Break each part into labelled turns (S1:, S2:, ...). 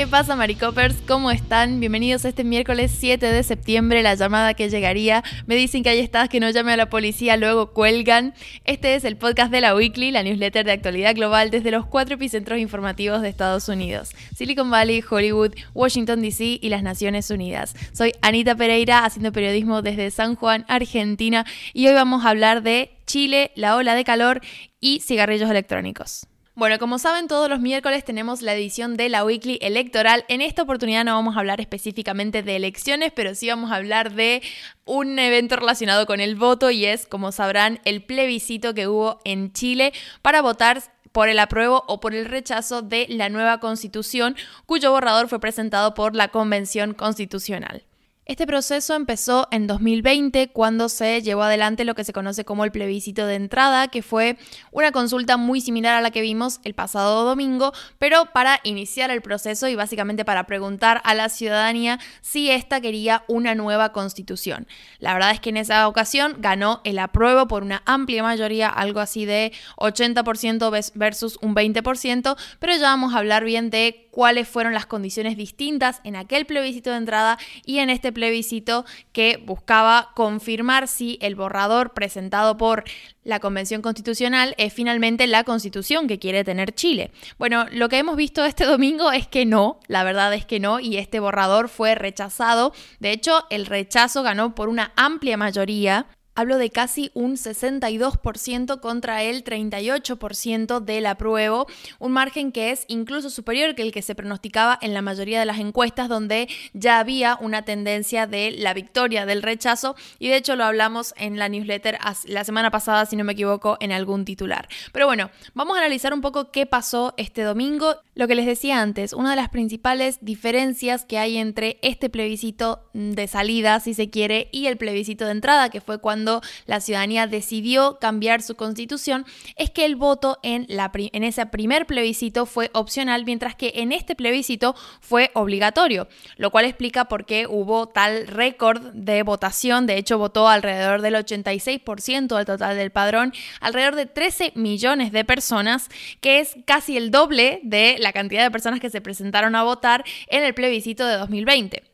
S1: ¿Qué pasa, Maricopers? ¿Cómo están? Bienvenidos a este miércoles 7 de septiembre, la llamada que llegaría. Me dicen que ahí estás, que no llame a la policía, luego cuelgan. Este es el podcast de la Weekly, la newsletter de actualidad global desde los cuatro epicentros informativos de Estados Unidos: Silicon Valley, Hollywood, Washington DC y las Naciones Unidas. Soy Anita Pereira, haciendo periodismo desde San Juan, Argentina, y hoy vamos a hablar de Chile, la ola de calor y cigarrillos electrónicos. Bueno, como saben, todos los miércoles tenemos la edición de la Weekly Electoral. En esta oportunidad no vamos a hablar específicamente de elecciones, pero sí vamos a hablar de un evento relacionado con el voto y es, como sabrán, el plebiscito que hubo en Chile para votar por el apruebo o por el rechazo de la nueva constitución, cuyo borrador fue presentado por la Convención Constitucional. Este proceso empezó en 2020 cuando se llevó adelante lo que se conoce como el plebiscito de entrada, que fue una consulta muy similar a la que vimos el pasado domingo, pero para iniciar el proceso y básicamente para preguntar a la ciudadanía si ésta quería una nueva constitución. La verdad es que en esa ocasión ganó el apruebo por una amplia mayoría, algo así de 80% versus un 20%, pero ya vamos a hablar bien de cuáles fueron las condiciones distintas en aquel plebiscito de entrada y en este plebiscito que buscaba confirmar si el borrador presentado por la Convención Constitucional es finalmente la constitución que quiere tener Chile. Bueno, lo que hemos visto este domingo es que no, la verdad es que no, y este borrador fue rechazado. De hecho, el rechazo ganó por una amplia mayoría Hablo de casi un 62% contra el 38% del apruebo, un margen que es incluso superior que el que se pronosticaba en la mayoría de las encuestas donde ya había una tendencia de la victoria del rechazo y de hecho lo hablamos en la newsletter la semana pasada, si no me equivoco, en algún titular. Pero bueno, vamos a analizar un poco qué pasó este domingo. Lo que les decía antes, una de las principales diferencias que hay entre este plebiscito de salida, si se quiere, y el plebiscito de entrada, que fue cuando la ciudadanía decidió cambiar su constitución, es que el voto en, la, en ese primer plebiscito fue opcional, mientras que en este plebiscito fue obligatorio, lo cual explica por qué hubo tal récord de votación. De hecho, votó alrededor del 86% del total del padrón, alrededor de 13 millones de personas, que es casi el doble de la cantidad de personas que se presentaron a votar en el plebiscito de 2020.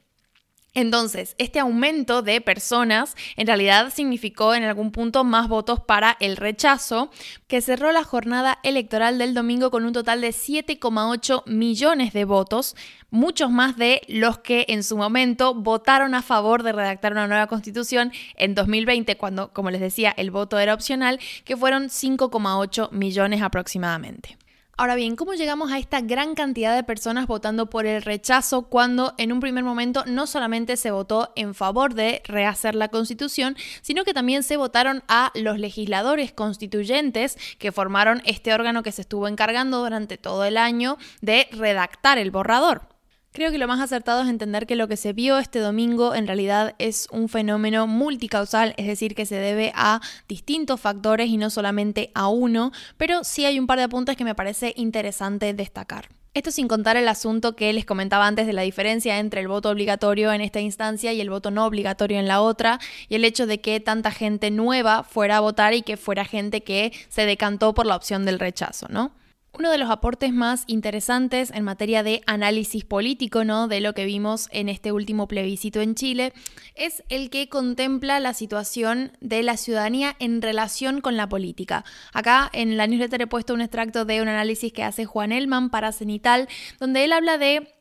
S1: Entonces, este aumento de personas en realidad significó en algún punto más votos para el rechazo, que cerró la jornada electoral del domingo con un total de 7,8 millones de votos, muchos más de los que en su momento votaron a favor de redactar una nueva constitución en 2020, cuando, como les decía, el voto era opcional, que fueron 5,8 millones aproximadamente. Ahora bien, ¿cómo llegamos a esta gran cantidad de personas votando por el rechazo cuando en un primer momento no solamente se votó en favor de rehacer la constitución, sino que también se votaron a los legisladores constituyentes que formaron este órgano que se estuvo encargando durante todo el año de redactar el borrador? Creo que lo más acertado es entender que lo que se vio este domingo en realidad es un fenómeno multicausal, es decir, que se debe a distintos factores y no solamente a uno, pero sí hay un par de apuntes que me parece interesante destacar. Esto sin contar el asunto que les comentaba antes de la diferencia entre el voto obligatorio en esta instancia y el voto no obligatorio en la otra, y el hecho de que tanta gente nueva fuera a votar y que fuera gente que se decantó por la opción del rechazo, ¿no? Uno de los aportes más interesantes en materia de análisis político, ¿no? De lo que vimos en este último plebiscito en Chile, es el que contempla la situación de la ciudadanía en relación con la política. Acá en la newsletter he puesto un extracto de un análisis que hace Juan Elman para Cenital, donde él habla de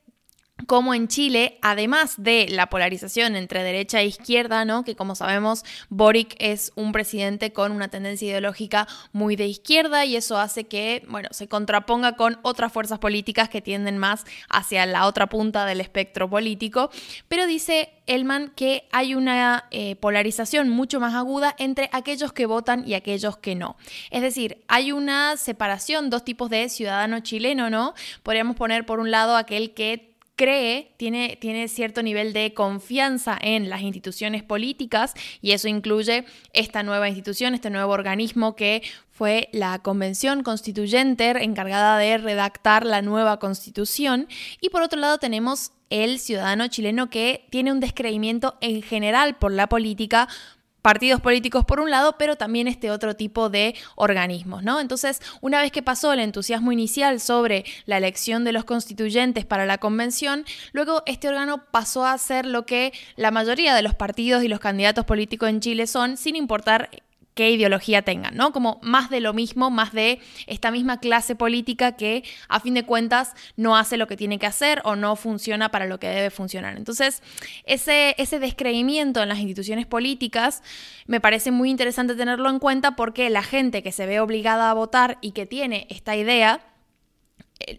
S1: como en Chile, además de la polarización entre derecha e izquierda, ¿no? que como sabemos Boric es un presidente con una tendencia ideológica muy de izquierda y eso hace que bueno, se contraponga con otras fuerzas políticas que tienden más hacia la otra punta del espectro político, pero dice Elman que hay una eh, polarización mucho más aguda entre aquellos que votan y aquellos que no. Es decir, hay una separación, dos tipos de ciudadano chileno, ¿no? Podríamos poner por un lado aquel que cree, tiene, tiene cierto nivel de confianza en las instituciones políticas y eso incluye esta nueva institución, este nuevo organismo que fue la Convención Constituyente encargada de redactar la nueva constitución. Y por otro lado tenemos el ciudadano chileno que tiene un descreimiento en general por la política partidos políticos por un lado, pero también este otro tipo de organismos, ¿no? Entonces, una vez que pasó el entusiasmo inicial sobre la elección de los constituyentes para la convención, luego este órgano pasó a ser lo que la mayoría de los partidos y los candidatos políticos en Chile son, sin importar qué ideología tengan, ¿no? Como más de lo mismo, más de esta misma clase política que a fin de cuentas no hace lo que tiene que hacer o no funciona para lo que debe funcionar. Entonces, ese, ese descreimiento en las instituciones políticas me parece muy interesante tenerlo en cuenta porque la gente que se ve obligada a votar y que tiene esta idea,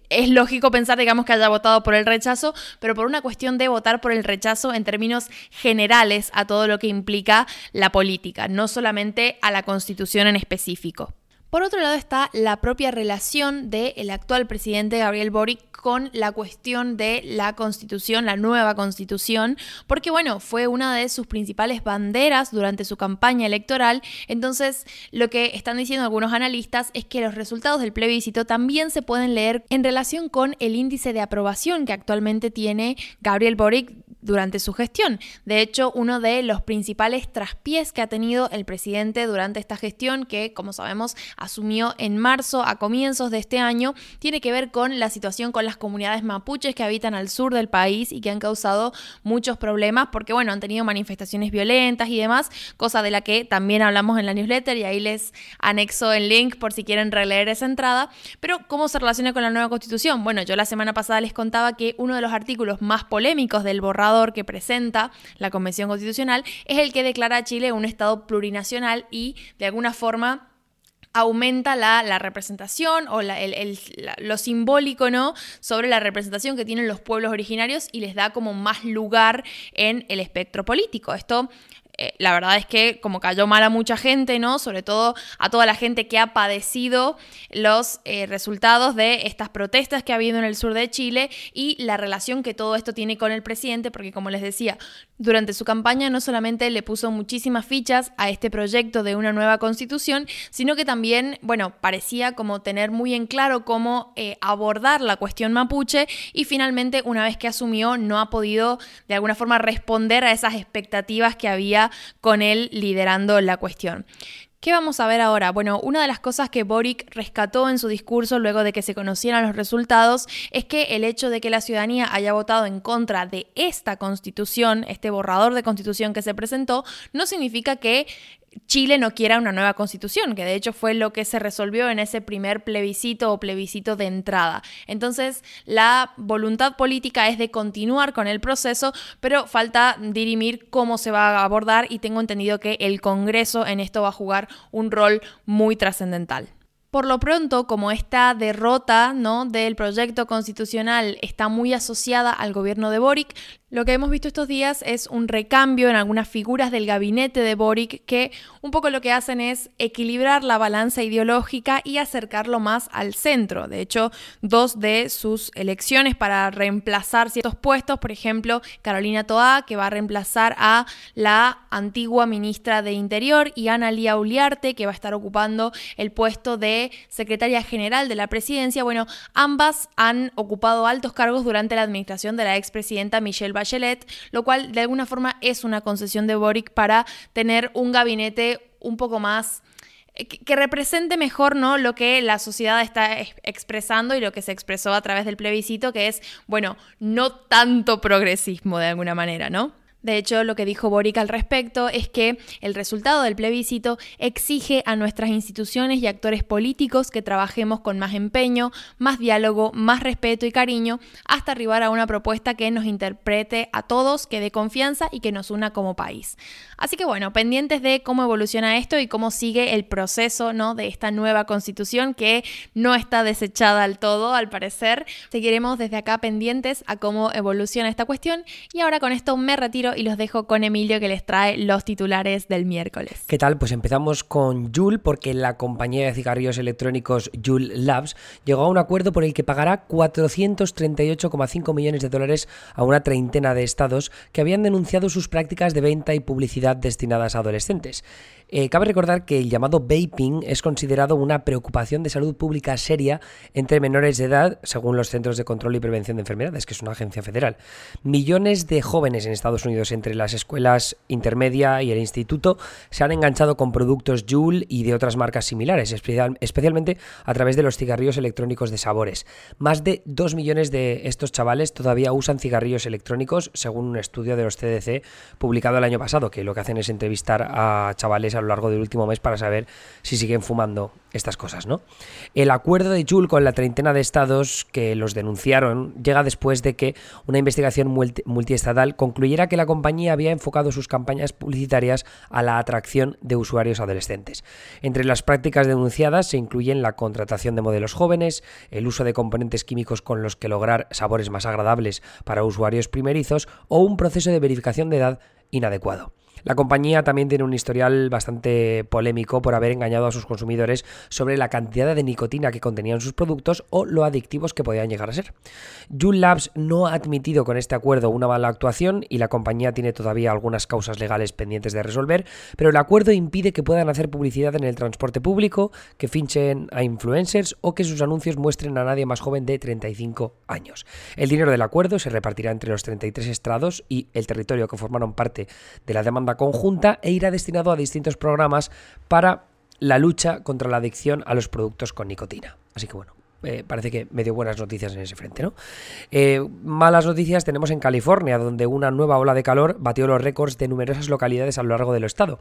S1: es lógico pensar, digamos, que haya votado por el rechazo, pero por una cuestión de votar por el rechazo en términos generales a todo lo que implica la política, no solamente a la constitución en específico. Por otro lado está la propia relación del actual presidente Gabriel Boric con la cuestión de la constitución, la nueva constitución, porque bueno, fue una de sus principales banderas durante su campaña electoral. Entonces, lo que están diciendo algunos analistas es que los resultados del plebiscito también se pueden leer en relación con el índice de aprobación que actualmente tiene Gabriel Boric durante su gestión. De hecho, uno de los principales traspiés que ha tenido el presidente durante esta gestión, que como sabemos asumió en marzo a comienzos de este año, tiene que ver con la situación con las comunidades mapuches que habitan al sur del país y que han causado muchos problemas porque, bueno, han tenido manifestaciones violentas y demás, cosa de la que también hablamos en la newsletter y ahí les anexo el link por si quieren releer esa entrada. Pero, ¿cómo se relaciona con la nueva constitución? Bueno, yo la semana pasada les contaba que uno de los artículos más polémicos del borrado que presenta la Convención Constitucional es el que declara a Chile un Estado plurinacional y de alguna forma aumenta la, representación o lo simbólico, ¿no? Sobre la representación que tienen los pueblos originarios y les da como más lugar en el espectro político. Esto eh, la verdad es que como cayó mal a mucha gente, ¿no? Sobre todo a toda la gente que ha padecido los eh, resultados de estas protestas que ha habido en el sur de Chile y la relación que todo esto tiene con el presidente, porque como les decía, durante su campaña no solamente le puso muchísimas fichas a este proyecto de una nueva constitución, sino que también, bueno, parecía como tener muy en claro cómo eh, abordar la cuestión mapuche y finalmente una vez que asumió no ha podido de alguna forma responder a esas expectativas que había con él liderando la cuestión. ¿Qué vamos a ver ahora? Bueno, una de las cosas que Boric rescató en su discurso luego de que se conocieran los resultados es que el hecho de que la ciudadanía haya votado en contra de esta constitución, este borrador de constitución que se presentó, no significa que Chile no quiera una nueva constitución, que de hecho fue lo que se resolvió en ese primer plebiscito o plebiscito de entrada. Entonces, la voluntad política es de continuar con el proceso, pero falta dirimir cómo se va a abordar y tengo entendido que el Congreso en esto va a jugar un rol muy trascendental. Por lo pronto, como esta derrota ¿no? del proyecto constitucional está muy asociada al gobierno de Boric, lo que hemos visto estos días es un recambio en algunas figuras del gabinete de Boric que un poco lo que hacen es equilibrar la balanza ideológica y acercarlo más al centro. De hecho, dos de sus elecciones para reemplazar ciertos puestos, por ejemplo, Carolina Toá, que va a reemplazar a la antigua ministra de Interior, y Ana Lía Uliarte, que va a estar ocupando el puesto de secretaria general de la presidencia. Bueno, ambas han ocupado altos cargos durante la administración de la expresidenta Michelle Bachelet, lo cual de alguna forma es una concesión de Boric para tener un gabinete un poco más eh, que represente mejor ¿no? lo que la sociedad está expresando y lo que se expresó a través del plebiscito, que es, bueno, no tanto progresismo de alguna manera, ¿no? De hecho, lo que dijo Boric al respecto es que el resultado del plebiscito exige a nuestras instituciones y actores políticos que trabajemos con más empeño, más diálogo, más respeto y cariño, hasta arribar a una propuesta que nos interprete a todos, que dé confianza y que nos una como país. Así que bueno, pendientes de cómo evoluciona esto y cómo sigue el proceso de esta nueva constitución que no está desechada al todo, al parecer. Seguiremos desde acá pendientes a cómo evoluciona esta cuestión y ahora con esto me retiro y los dejo con Emilio que les trae los titulares del miércoles.
S2: ¿Qué tal? Pues empezamos con Joule porque la compañía de cigarrillos electrónicos Joule Labs llegó a un acuerdo por el que pagará 438,5 millones de dólares a una treintena de estados que habían denunciado sus prácticas de venta y publicidad destinadas a adolescentes. Eh, cabe recordar que el llamado vaping es considerado una preocupación de salud pública seria entre menores de edad, según los Centros de Control y Prevención de Enfermedades, que es una agencia federal. Millones de jóvenes en Estados Unidos entre las escuelas intermedia y el instituto se han enganchado con productos Joule y de otras marcas similares, especialmente a través de los cigarrillos electrónicos de sabores. Más de 2 millones de estos chavales todavía usan cigarrillos electrónicos, según un estudio de los CDC publicado el año pasado, que lo que hacen es entrevistar a chavales a lo largo del último mes para saber si siguen fumando estas cosas, ¿no? El acuerdo de Joule con la treintena de estados que los denunciaron llega después de que una investigación multiestatal concluyera que la compañía había enfocado sus campañas publicitarias a la atracción de usuarios adolescentes. Entre las prácticas denunciadas se incluyen la contratación de modelos jóvenes, el uso de componentes químicos con los que lograr sabores más agradables para usuarios primerizos o un proceso de verificación de edad inadecuado. La compañía también tiene un historial bastante polémico por haber engañado a sus consumidores sobre la cantidad de nicotina que contenían sus productos o lo adictivos que podían llegar a ser. Joule Labs no ha admitido con este acuerdo una mala actuación y la compañía tiene todavía algunas causas legales pendientes de resolver, pero el acuerdo impide que puedan hacer publicidad en el transporte público, que finchen a influencers o que sus anuncios muestren a nadie más joven de 35 años. El dinero del acuerdo se repartirá entre los 33 estrados y el territorio que formaron parte de la demanda conjunta e irá destinado a distintos programas para la lucha contra la adicción a los productos con nicotina. Así que bueno, eh, parece que me dio buenas noticias en ese frente, ¿no? Eh, malas noticias tenemos en California, donde una nueva ola de calor batió los récords de numerosas localidades a lo largo del estado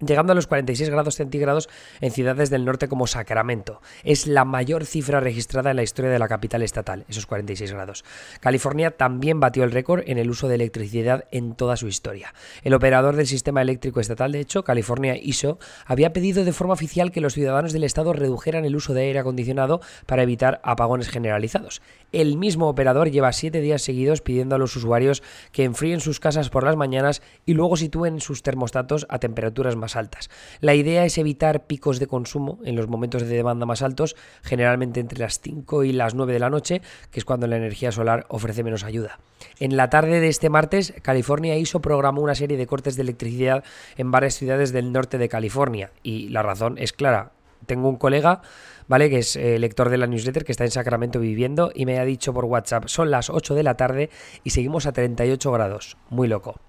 S2: llegando a los 46 grados centígrados en ciudades del norte como Sacramento. Es la mayor cifra registrada en la historia de la capital estatal, esos 46 grados. California también batió el récord en el uso de electricidad en toda su historia. El operador del sistema eléctrico estatal, de hecho, California ISO, había pedido de forma oficial que los ciudadanos del estado redujeran el uso de aire acondicionado para evitar apagones generalizados. El mismo operador lleva siete días seguidos pidiendo a los usuarios que enfríen sus casas por las mañanas y luego sitúen sus termostatos a temperaturas más altas. La idea es evitar picos de consumo en los momentos de demanda más altos, generalmente entre las 5 y las 9 de la noche, que es cuando la energía solar ofrece menos ayuda. En la tarde de este martes, California ISO programó una serie de cortes de electricidad en varias ciudades del norte de California y la razón es clara. Tengo un colega, ¿vale? Que es eh, lector de la newsletter, que está en Sacramento viviendo y me ha dicho por WhatsApp, son las 8 de la tarde y seguimos a 38 grados. Muy loco.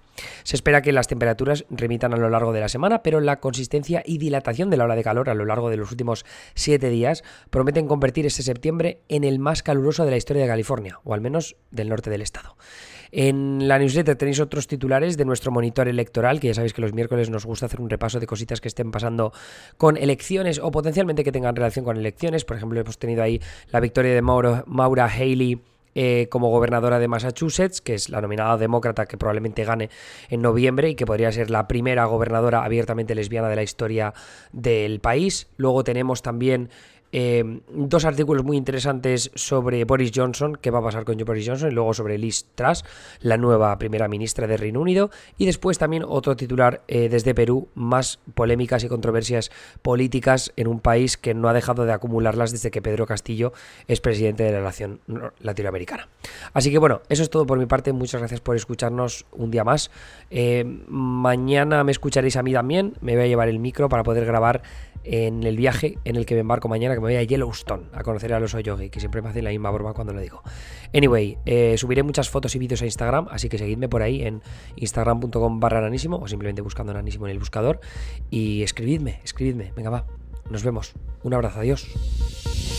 S2: Se espera que las temperaturas remitan a lo largo de la semana, pero la consistencia y dilatación de la hora de calor a lo largo de los últimos siete días prometen convertir este septiembre en el más caluroso de la historia de California, o al menos del norte del estado. En la newsletter tenéis otros titulares de nuestro monitor electoral, que ya sabéis que los miércoles nos gusta hacer un repaso de cositas que estén pasando con elecciones o potencialmente que tengan relación con elecciones. Por ejemplo, hemos tenido ahí la victoria de Maura Haley eh, como gobernadora de Massachusetts, que es la nominada demócrata que probablemente gane en noviembre y que podría ser la primera gobernadora abiertamente lesbiana de la historia del país. Luego tenemos también eh, dos artículos muy interesantes sobre Boris Johnson, qué va a pasar con Boris Johnson, y luego sobre Liz Truss, la nueva primera ministra de Reino Unido, y después también otro titular eh, desde Perú, más polémicas y controversias políticas en un país que no ha dejado de acumularlas desde que Pedro Castillo es presidente de la nación latinoamericana. Así que bueno, eso es todo por mi parte, muchas gracias por escucharnos un día más. Eh, mañana me escucharéis a mí también, me voy a llevar el micro para poder grabar en el viaje en el que me embarco mañana, me voy a Yellowstone a conocer a los Oyogi, que siempre me hacen la misma broma cuando lo digo. Anyway, eh, subiré muchas fotos y vídeos a Instagram, así que seguidme por ahí en instagram.com barra o simplemente buscando nanísimo en el buscador y escribidme, escribidme. Venga, va, nos vemos. Un abrazo, adiós.